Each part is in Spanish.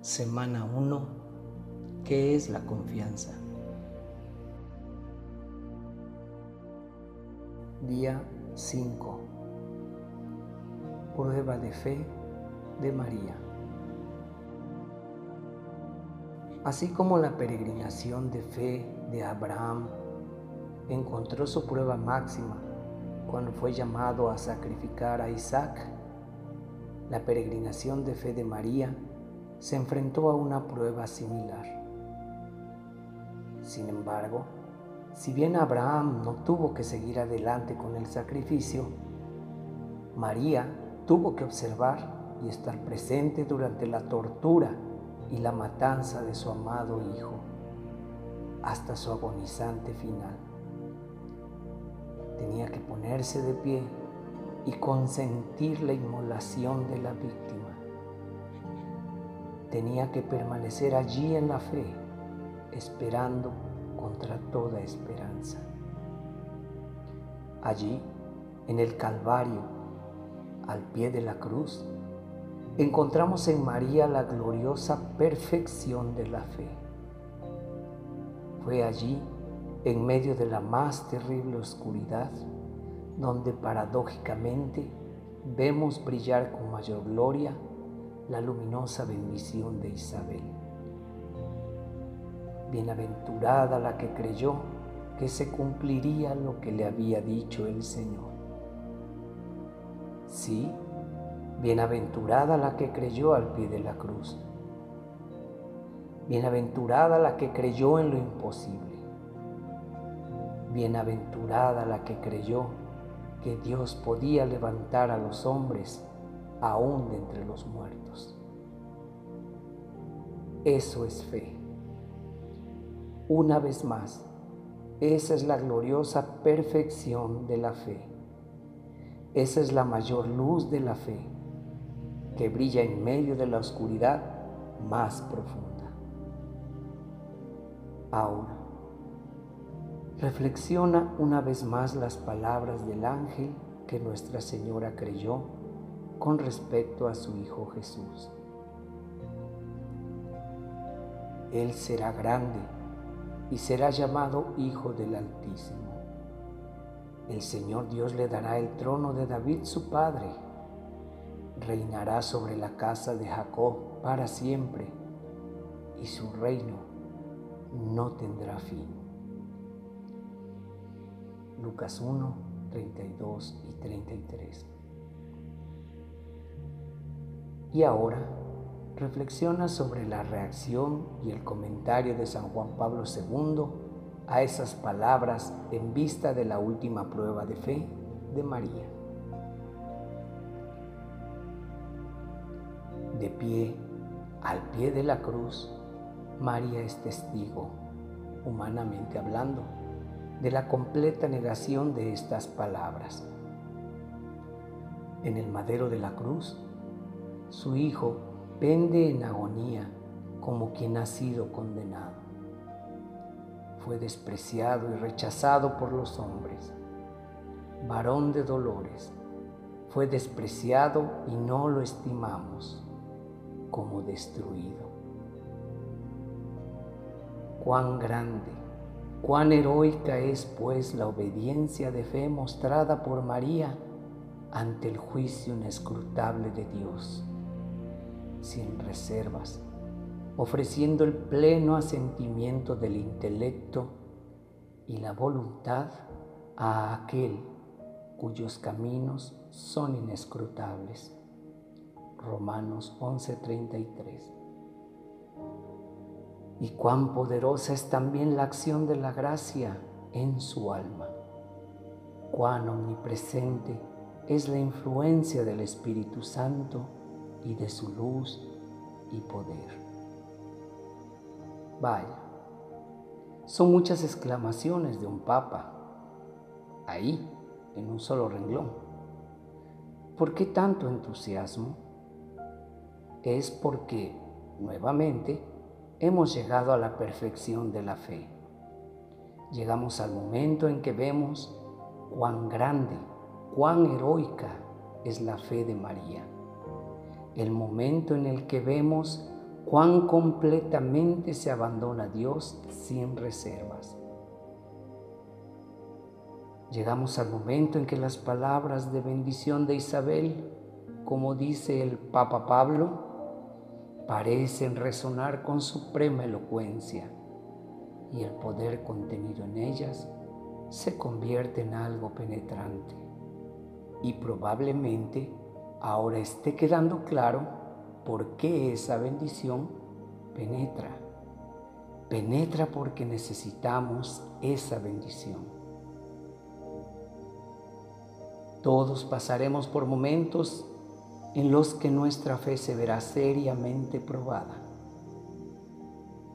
Semana 1. ¿Qué es la confianza? Día 5. Prueba de fe de María. Así como la peregrinación de fe de Abraham encontró su prueba máxima cuando fue llamado a sacrificar a Isaac, la peregrinación de fe de María se enfrentó a una prueba similar. Sin embargo, si bien Abraham no tuvo que seguir adelante con el sacrificio, María tuvo que observar y estar presente durante la tortura y la matanza de su amado Hijo, hasta su agonizante final. Tenía que ponerse de pie y consentir la inmolación de la víctima tenía que permanecer allí en la fe, esperando contra toda esperanza. Allí, en el Calvario, al pie de la cruz, encontramos en María la gloriosa perfección de la fe. Fue allí, en medio de la más terrible oscuridad, donde paradójicamente vemos brillar con mayor gloria la luminosa bendición de Isabel. Bienaventurada la que creyó que se cumpliría lo que le había dicho el Señor. Sí, bienaventurada la que creyó al pie de la cruz. Bienaventurada la que creyó en lo imposible. Bienaventurada la que creyó que Dios podía levantar a los hombres aún de entre los muertos. Eso es fe. Una vez más, esa es la gloriosa perfección de la fe. Esa es la mayor luz de la fe que brilla en medio de la oscuridad más profunda. Ahora, reflexiona una vez más las palabras del ángel que Nuestra Señora creyó con respecto a su Hijo Jesús. Él será grande y será llamado Hijo del Altísimo. El Señor Dios le dará el trono de David su padre. Reinará sobre la casa de Jacob para siempre y su reino no tendrá fin. Lucas 1, 32 y 33. Y ahora reflexiona sobre la reacción y el comentario de San Juan Pablo II a esas palabras en vista de la última prueba de fe de María. De pie, al pie de la cruz, María es testigo, humanamente hablando, de la completa negación de estas palabras. En el madero de la cruz, su Hijo pende en agonía como quien ha sido condenado. Fue despreciado y rechazado por los hombres, varón de dolores, fue despreciado y no lo estimamos como destruido. Cuán grande, cuán heroica es pues la obediencia de fe mostrada por María ante el juicio inescrutable de Dios sin reservas, ofreciendo el pleno asentimiento del intelecto y la voluntad a aquel cuyos caminos son inescrutables. Romanos 11:33. Y cuán poderosa es también la acción de la gracia en su alma. Cuán omnipresente es la influencia del Espíritu Santo y de su luz y poder. Vaya, son muchas exclamaciones de un papa ahí, en un solo renglón. ¿Por qué tanto entusiasmo? Es porque, nuevamente, hemos llegado a la perfección de la fe. Llegamos al momento en que vemos cuán grande, cuán heroica es la fe de María el momento en el que vemos cuán completamente se abandona a Dios sin reservas. Llegamos al momento en que las palabras de bendición de Isabel, como dice el Papa Pablo, parecen resonar con suprema elocuencia y el poder contenido en ellas se convierte en algo penetrante. Y probablemente ahora esté quedando claro por qué esa bendición penetra. Penetra porque necesitamos esa bendición. Todos pasaremos por momentos en los que nuestra fe se verá seriamente probada.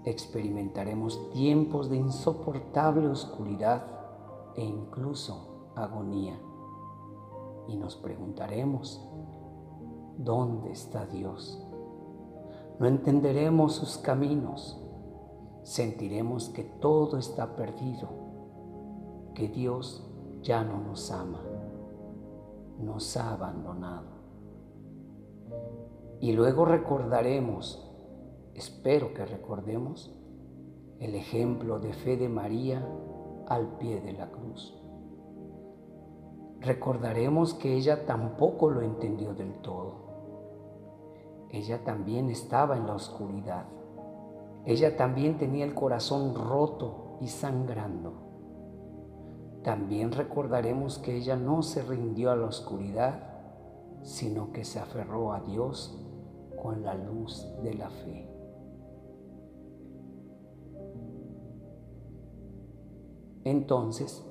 Experimentaremos tiempos de insoportable oscuridad e incluso agonía. Y nos preguntaremos, ¿dónde está Dios? No entenderemos sus caminos, sentiremos que todo está perdido, que Dios ya no nos ama, nos ha abandonado. Y luego recordaremos, espero que recordemos, el ejemplo de fe de María al pie de la cruz. Recordaremos que ella tampoco lo entendió del todo ella también estaba en la oscuridad. Ella también tenía el corazón roto y sangrando. También recordaremos que ella no se rindió a la oscuridad, sino que se aferró a Dios con la luz de la fe. Entonces,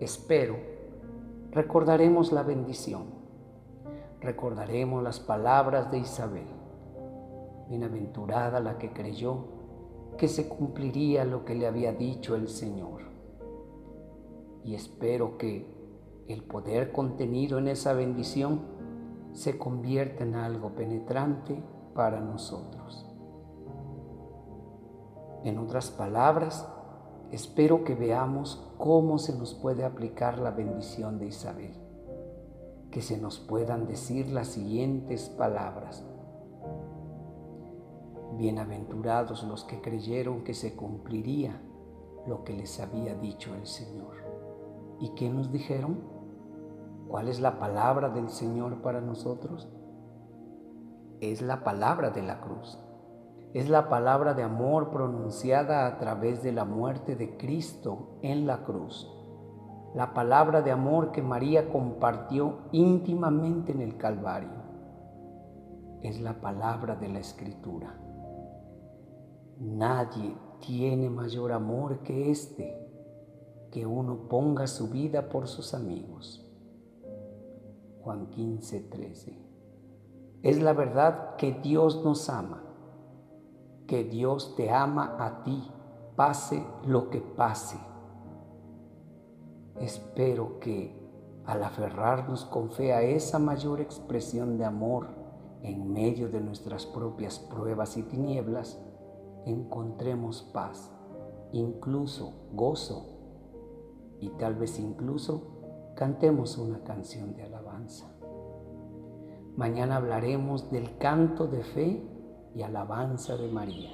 espero, recordaremos la bendición recordaremos las palabras de Isabel. Bienaventurada la que creyó que se cumpliría lo que le había dicho el Señor. Y espero que el poder contenido en esa bendición se convierta en algo penetrante para nosotros. En otras palabras, espero que veamos cómo se nos puede aplicar la bendición de Isabel que se nos puedan decir las siguientes palabras. Bienaventurados los que creyeron que se cumpliría lo que les había dicho el Señor. ¿Y qué nos dijeron? ¿Cuál es la palabra del Señor para nosotros? Es la palabra de la cruz. Es la palabra de amor pronunciada a través de la muerte de Cristo en la cruz la palabra de amor que María compartió íntimamente en el Calvario. Es la palabra de la Escritura. Nadie tiene mayor amor que este, que uno ponga su vida por sus amigos. Juan 15, 13. Es la verdad que Dios nos ama, que Dios te ama a ti, pase lo que pase Espero que al aferrarnos con fe a esa mayor expresión de amor en medio de nuestras propias pruebas y tinieblas, encontremos paz, incluso gozo y tal vez incluso cantemos una canción de alabanza. Mañana hablaremos del canto de fe y alabanza de María.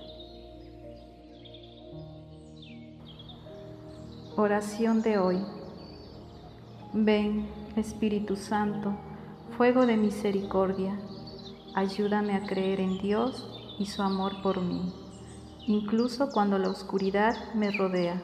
Oración de hoy. Ven, Espíritu Santo, fuego de misericordia, ayúdame a creer en Dios y su amor por mí, incluso cuando la oscuridad me rodea.